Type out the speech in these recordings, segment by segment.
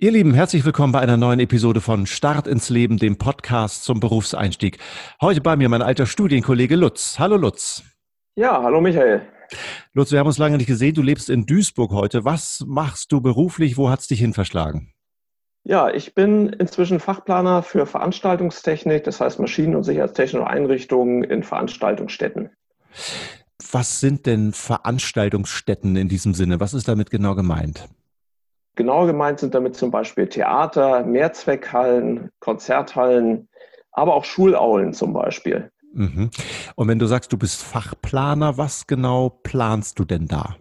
Ihr Lieben, herzlich willkommen bei einer neuen Episode von Start ins Leben, dem Podcast zum Berufseinstieg. Heute bei mir mein alter Studienkollege Lutz. Hallo Lutz. Ja, hallo Michael. Lutz, wir haben uns lange nicht gesehen. Du lebst in Duisburg heute. Was machst du beruflich? Wo hat es dich hin verschlagen? Ja, ich bin inzwischen Fachplaner für Veranstaltungstechnik, das heißt Maschinen- und sicherheitstechnische Einrichtungen in Veranstaltungsstätten. Was sind denn Veranstaltungsstätten in diesem Sinne? Was ist damit genau gemeint? Genau gemeint sind damit zum Beispiel Theater, Mehrzweckhallen, Konzerthallen, aber auch Schulaulen zum Beispiel. Mhm. Und wenn du sagst, du bist Fachplaner, was genau planst du denn da?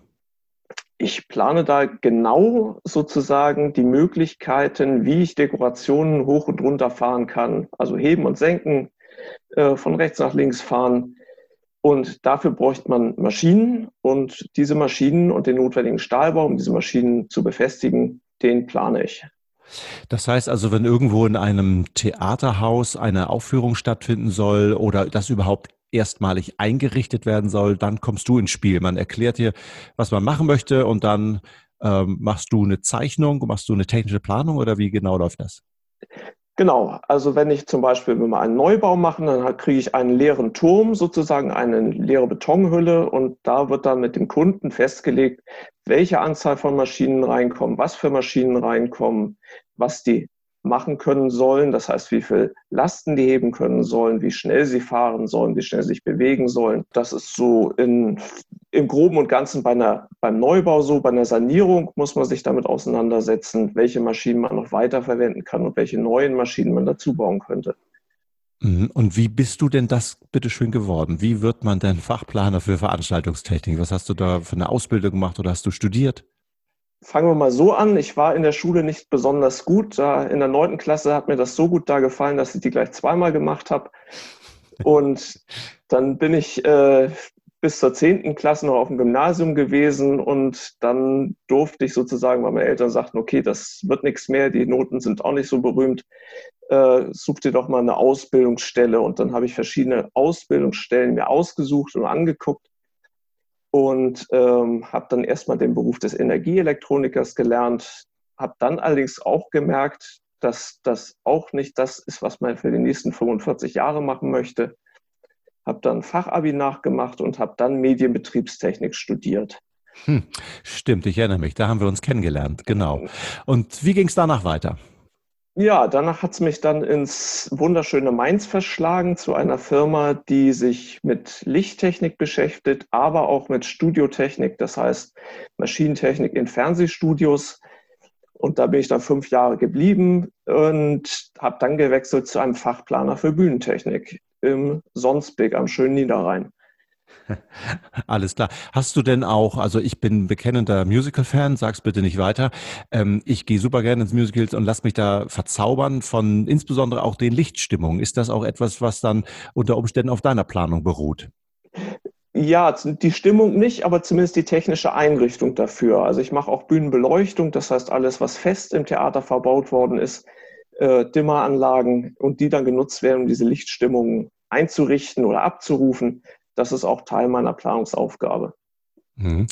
Ich plane da genau sozusagen die Möglichkeiten, wie ich Dekorationen hoch und runter fahren kann. Also heben und senken, äh, von rechts nach links fahren, und dafür bräuchte man Maschinen und diese Maschinen und den notwendigen Stahlbau, um diese Maschinen zu befestigen, den plane ich. Das heißt also, wenn irgendwo in einem Theaterhaus eine Aufführung stattfinden soll oder das überhaupt erstmalig eingerichtet werden soll, dann kommst du ins Spiel. Man erklärt dir, was man machen möchte und dann ähm, machst du eine Zeichnung, machst du eine technische Planung oder wie genau läuft das? Genau, also wenn ich zum Beispiel wenn wir einen Neubau machen, dann kriege ich einen leeren Turm, sozusagen eine leere Betonhülle und da wird dann mit dem Kunden festgelegt, welche Anzahl von Maschinen reinkommen, was für Maschinen reinkommen, was die machen können sollen, das heißt, wie viel Lasten die heben können sollen, wie schnell sie fahren sollen, wie schnell sie sich bewegen sollen. Das ist so in, im Groben und Ganzen bei einer, beim Neubau so. Bei einer Sanierung muss man sich damit auseinandersetzen, welche Maschinen man noch weiterverwenden kann und welche neuen Maschinen man dazu bauen könnte. Mhm. Und wie bist du denn das bitteschön geworden? Wie wird man denn Fachplaner für Veranstaltungstechnik? Was hast du da für eine Ausbildung gemacht oder hast du studiert? Fangen wir mal so an. Ich war in der Schule nicht besonders gut. in der neunten Klasse hat mir das so gut da gefallen, dass ich die gleich zweimal gemacht habe. Und dann bin ich äh, bis zur zehnten Klasse noch auf dem Gymnasium gewesen und dann durfte ich sozusagen, weil meine Eltern sagten, okay, das wird nichts mehr, die Noten sind auch nicht so berühmt, äh, such dir doch mal eine Ausbildungsstelle. Und dann habe ich verschiedene Ausbildungsstellen mir ausgesucht und angeguckt und ähm, habe dann erstmal den Beruf des Energieelektronikers gelernt, habe dann allerdings auch gemerkt, dass das auch nicht das ist, was man für die nächsten 45 Jahre machen möchte. Habe dann Fachabi nachgemacht und habe dann Medienbetriebstechnik studiert. Hm, stimmt, ich erinnere mich, da haben wir uns kennengelernt, genau. Und wie ging es danach weiter? Ja, danach hat es mich dann ins wunderschöne Mainz verschlagen zu einer Firma, die sich mit Lichttechnik beschäftigt, aber auch mit Studiotechnik, das heißt Maschinentechnik in Fernsehstudios. Und da bin ich dann fünf Jahre geblieben und habe dann gewechselt zu einem Fachplaner für Bühnentechnik im Sonsbeck am schönen Niederrhein. Alles klar. Hast du denn auch, also ich bin bekennender Musical-Fan, sag's bitte nicht weiter. Ähm, ich gehe super gerne ins Musicals und lass mich da verzaubern von insbesondere auch den Lichtstimmungen. Ist das auch etwas, was dann unter Umständen auf deiner Planung beruht? Ja, die Stimmung nicht, aber zumindest die technische Einrichtung dafür. Also ich mache auch Bühnenbeleuchtung, das heißt alles, was fest im Theater verbaut worden ist, äh, Dimmeranlagen und die dann genutzt werden, um diese Lichtstimmungen einzurichten oder abzurufen das ist auch Teil meiner Planungsaufgabe. Mhm.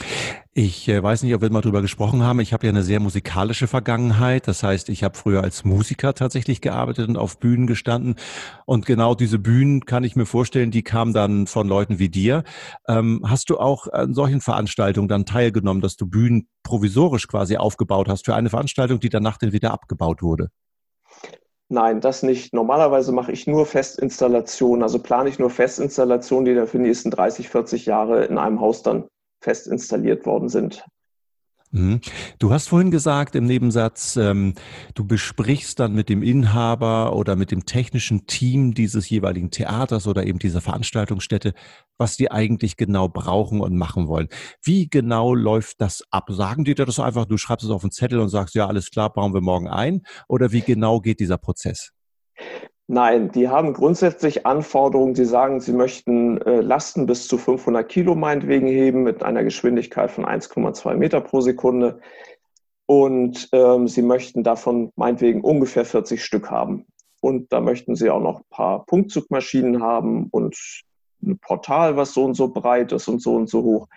Ich äh, weiß nicht, ob wir mal drüber gesprochen haben. Ich habe ja eine sehr musikalische Vergangenheit. Das heißt, ich habe früher als Musiker tatsächlich gearbeitet und auf Bühnen gestanden. Und genau diese Bühnen kann ich mir vorstellen, die kamen dann von Leuten wie dir. Ähm, hast du auch an solchen Veranstaltungen dann teilgenommen, dass du Bühnen provisorisch quasi aufgebaut hast für eine Veranstaltung, die danach dann wieder abgebaut wurde? Nein, das nicht. Normalerweise mache ich nur Festinstallationen, also plane ich nur Festinstallationen, die dann für die nächsten 30, 40 Jahre in einem Haus dann fest installiert worden sind. Mhm. Du hast vorhin gesagt im Nebensatz, ähm, du besprichst dann mit dem Inhaber oder mit dem technischen Team dieses jeweiligen Theaters oder eben dieser Veranstaltungsstätte, was die eigentlich genau brauchen und machen wollen. Wie genau läuft das ab? Sagen die dir das einfach, du schreibst es auf einen Zettel und sagst, ja, alles klar, bauen wir morgen ein? Oder wie genau geht dieser Prozess? Nein, die haben grundsätzlich Anforderungen. Sie sagen, sie möchten äh, Lasten bis zu 500 Kilo meinetwegen heben mit einer Geschwindigkeit von 1,2 Meter pro Sekunde. Und ähm, sie möchten davon meinetwegen ungefähr 40 Stück haben. Und da möchten sie auch noch ein paar Punktzugmaschinen haben und ein Portal, was so und so breit ist und so und so hoch.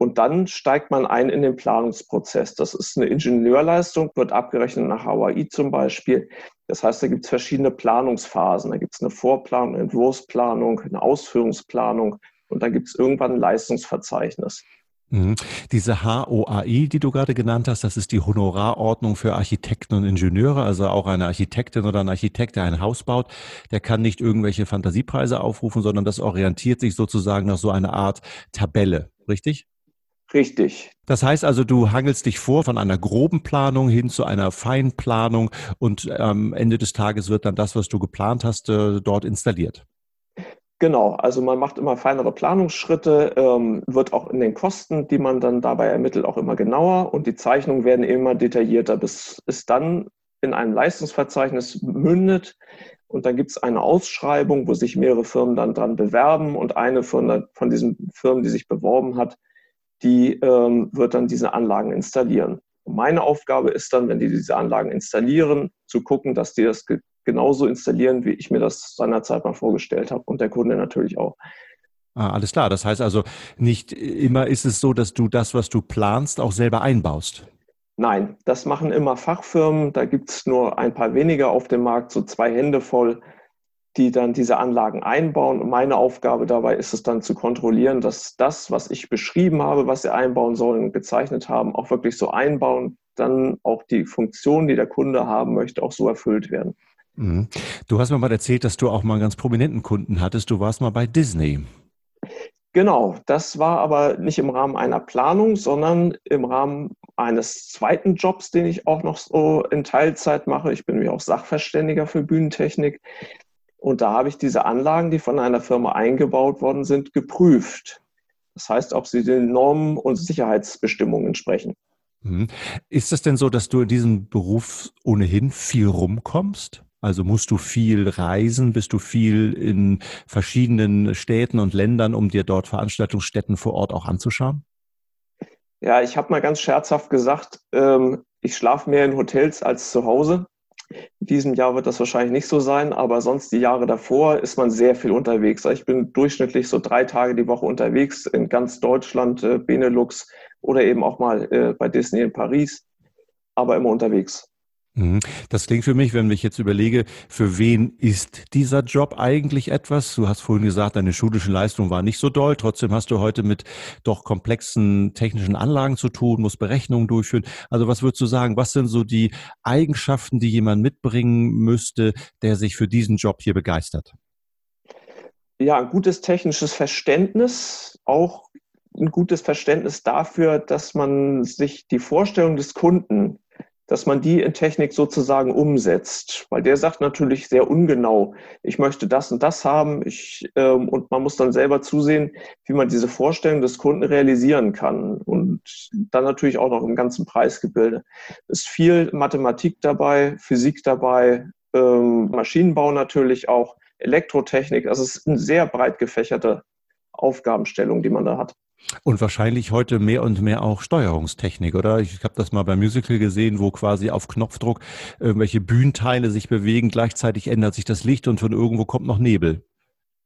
Und dann steigt man ein in den Planungsprozess. Das ist eine Ingenieurleistung, wird abgerechnet nach Hawaii zum Beispiel. Das heißt, da gibt es verschiedene Planungsphasen. Da gibt es eine Vorplanung, eine Entwurfsplanung, eine Ausführungsplanung und dann gibt es irgendwann ein Leistungsverzeichnis. Mhm. Diese HOAI, die du gerade genannt hast, das ist die Honorarordnung für Architekten und Ingenieure. Also auch eine Architektin oder ein Architekt, der ein Haus baut, der kann nicht irgendwelche Fantasiepreise aufrufen, sondern das orientiert sich sozusagen nach so einer Art Tabelle, richtig? Richtig. Das heißt also, du hangelst dich vor von einer groben Planung hin zu einer feinen Planung und am Ende des Tages wird dann das, was du geplant hast, äh, dort installiert. Genau, also man macht immer feinere Planungsschritte, ähm, wird auch in den Kosten, die man dann dabei ermittelt, auch immer genauer und die Zeichnungen werden immer detaillierter, bis es dann in einem Leistungsverzeichnis mündet. Und dann gibt es eine Ausschreibung, wo sich mehrere Firmen dann dran bewerben und eine von, von diesen Firmen, die sich beworben hat, die ähm, wird dann diese Anlagen installieren. Und meine Aufgabe ist dann, wenn die diese Anlagen installieren, zu gucken, dass die das ge genauso installieren, wie ich mir das seinerzeit mal vorgestellt habe und der Kunde natürlich auch. Ah, alles klar. Das heißt also, nicht immer ist es so, dass du das, was du planst, auch selber einbaust. Nein, das machen immer Fachfirmen. Da gibt es nur ein paar weniger auf dem Markt, so zwei Hände voll die dann diese Anlagen einbauen. Und meine Aufgabe dabei ist es dann zu kontrollieren, dass das, was ich beschrieben habe, was sie einbauen sollen, gezeichnet haben, auch wirklich so einbauen, dann auch die Funktion, die der Kunde haben möchte, auch so erfüllt werden. Mhm. Du hast mir mal erzählt, dass du auch mal einen ganz prominenten Kunden hattest. Du warst mal bei Disney. Genau, das war aber nicht im Rahmen einer Planung, sondern im Rahmen eines zweiten Jobs, den ich auch noch so in Teilzeit mache. Ich bin nämlich auch Sachverständiger für Bühnentechnik. Und da habe ich diese Anlagen, die von einer Firma eingebaut worden sind, geprüft. Das heißt, ob sie den Normen und Sicherheitsbestimmungen entsprechen. Mhm. Ist es denn so, dass du in diesem Beruf ohnehin viel rumkommst? Also musst du viel reisen, bist du viel in verschiedenen Städten und Ländern, um dir dort Veranstaltungsstätten vor Ort auch anzuschauen? Ja, ich habe mal ganz scherzhaft gesagt, ähm, ich schlafe mehr in Hotels als zu Hause. In diesem Jahr wird das wahrscheinlich nicht so sein, aber sonst die Jahre davor ist man sehr viel unterwegs. Ich bin durchschnittlich so drei Tage die Woche unterwegs in ganz Deutschland, äh, Benelux oder eben auch mal äh, bei Disney in Paris, aber immer unterwegs. Mhm. Das klingt für mich, wenn ich jetzt überlege, für wen ist dieser Job eigentlich etwas? Du hast vorhin gesagt, deine schulische Leistung war nicht so doll. Trotzdem hast du heute mit doch komplexen technischen Anlagen zu tun, musst Berechnungen durchführen. Also was würdest du sagen? Was sind so die Eigenschaften, die jemand mitbringen müsste, der sich für diesen Job hier begeistert? Ja, ein gutes technisches Verständnis, auch ein gutes Verständnis dafür, dass man sich die Vorstellung des Kunden dass man die in Technik sozusagen umsetzt. Weil der sagt natürlich sehr ungenau, ich möchte das und das haben. Ich, ähm, und man muss dann selber zusehen, wie man diese Vorstellung des Kunden realisieren kann. Und dann natürlich auch noch im ganzen Preisgebilde. Ist viel Mathematik dabei, Physik dabei, ähm, Maschinenbau natürlich auch, Elektrotechnik. Also es ist eine sehr breit gefächerte Aufgabenstellung, die man da hat. Und wahrscheinlich heute mehr und mehr auch Steuerungstechnik, oder? Ich habe das mal beim Musical gesehen, wo quasi auf Knopfdruck irgendwelche Bühnenteile sich bewegen, gleichzeitig ändert sich das Licht und von irgendwo kommt noch Nebel.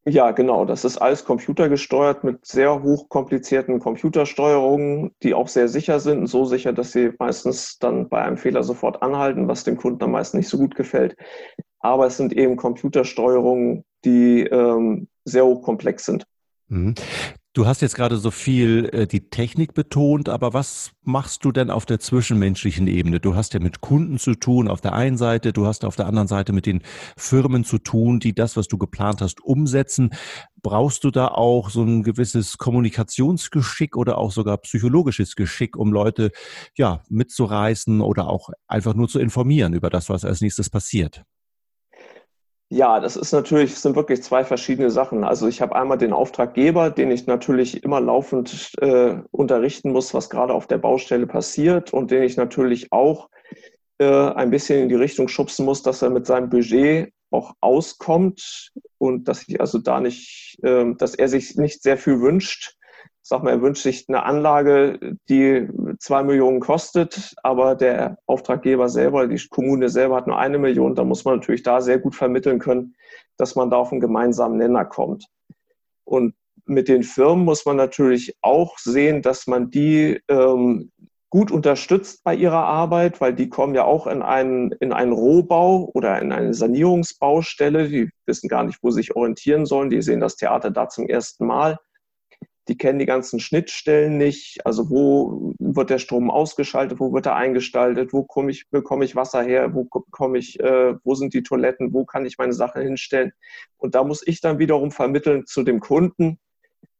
Ja, genau. Das ist alles computergesteuert mit sehr hochkomplizierten Computersteuerungen, die auch sehr sicher sind. So sicher, dass sie meistens dann bei einem Fehler sofort anhalten, was dem Kunden am meisten nicht so gut gefällt. Aber es sind eben Computersteuerungen, die ähm, sehr hochkomplex sind. Du hast jetzt gerade so viel äh, die Technik betont, aber was machst du denn auf der zwischenmenschlichen Ebene? Du hast ja mit Kunden zu tun auf der einen Seite, du hast auf der anderen Seite mit den Firmen zu tun, die das, was du geplant hast, umsetzen. Brauchst du da auch so ein gewisses Kommunikationsgeschick oder auch sogar psychologisches Geschick, um Leute ja mitzureißen oder auch einfach nur zu informieren über das, was als nächstes passiert? Ja, das ist natürlich, sind wirklich zwei verschiedene Sachen. Also ich habe einmal den Auftraggeber, den ich natürlich immer laufend äh, unterrichten muss, was gerade auf der Baustelle passiert und den ich natürlich auch äh, ein bisschen in die Richtung schubsen muss, dass er mit seinem Budget auch auskommt und dass ich also da nicht, äh, dass er sich nicht sehr viel wünscht, sag mal, er wünscht sich eine Anlage, die zwei Millionen kostet, aber der Auftraggeber selber, die Kommune selber hat nur eine Million, da muss man natürlich da sehr gut vermitteln können, dass man da auf einen gemeinsamen Nenner kommt. Und mit den Firmen muss man natürlich auch sehen, dass man die ähm, gut unterstützt bei ihrer Arbeit, weil die kommen ja auch in einen, in einen Rohbau oder in eine Sanierungsbaustelle. Die wissen gar nicht, wo sie sich orientieren sollen. Die sehen das Theater da zum ersten Mal. Die kennen die ganzen Schnittstellen nicht. Also wo wird der Strom ausgeschaltet, wo wird er eingestaltet, wo komme ich, bekomme ich Wasser her, wo komme ich, äh, wo sind die Toiletten, wo kann ich meine Sachen hinstellen. Und da muss ich dann wiederum vermitteln zu dem Kunden,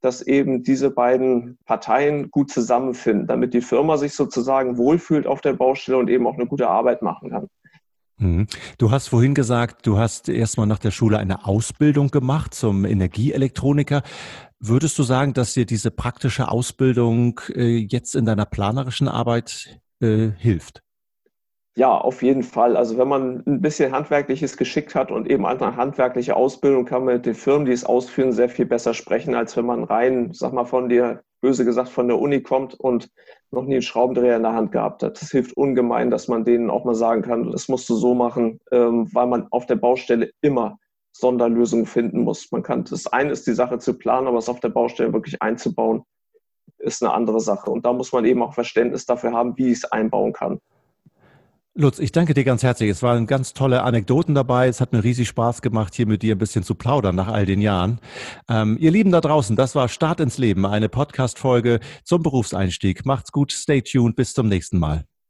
dass eben diese beiden Parteien gut zusammenfinden, damit die Firma sich sozusagen wohlfühlt auf der Baustelle und eben auch eine gute Arbeit machen kann. Mhm. Du hast vorhin gesagt, du hast erstmal nach der Schule eine Ausbildung gemacht zum Energieelektroniker. Würdest du sagen, dass dir diese praktische Ausbildung äh, jetzt in deiner planerischen Arbeit äh, hilft? Ja, auf jeden Fall. Also wenn man ein bisschen handwerkliches Geschick hat und eben eine handwerkliche Ausbildung, kann man mit den Firmen, die es ausführen, sehr viel besser sprechen, als wenn man rein, sag mal, von der, böse gesagt, von der Uni kommt und noch nie einen Schraubendreher in der Hand gehabt hat. Das hilft ungemein, dass man denen auch mal sagen kann, das musst du so machen, ähm, weil man auf der Baustelle immer Sonderlösungen finden muss. Man kann, das eine ist die Sache zu planen, aber es auf der Baustelle wirklich einzubauen, ist eine andere Sache. Und da muss man eben auch Verständnis dafür haben, wie ich es einbauen kann. Lutz, ich danke dir ganz herzlich. Es waren ganz tolle Anekdoten dabei. Es hat mir riesig Spaß gemacht, hier mit dir ein bisschen zu plaudern nach all den Jahren. Ähm, ihr Lieben da draußen, das war Start ins Leben, eine Podcast-Folge zum Berufseinstieg. Macht's gut, stay tuned, bis zum nächsten Mal.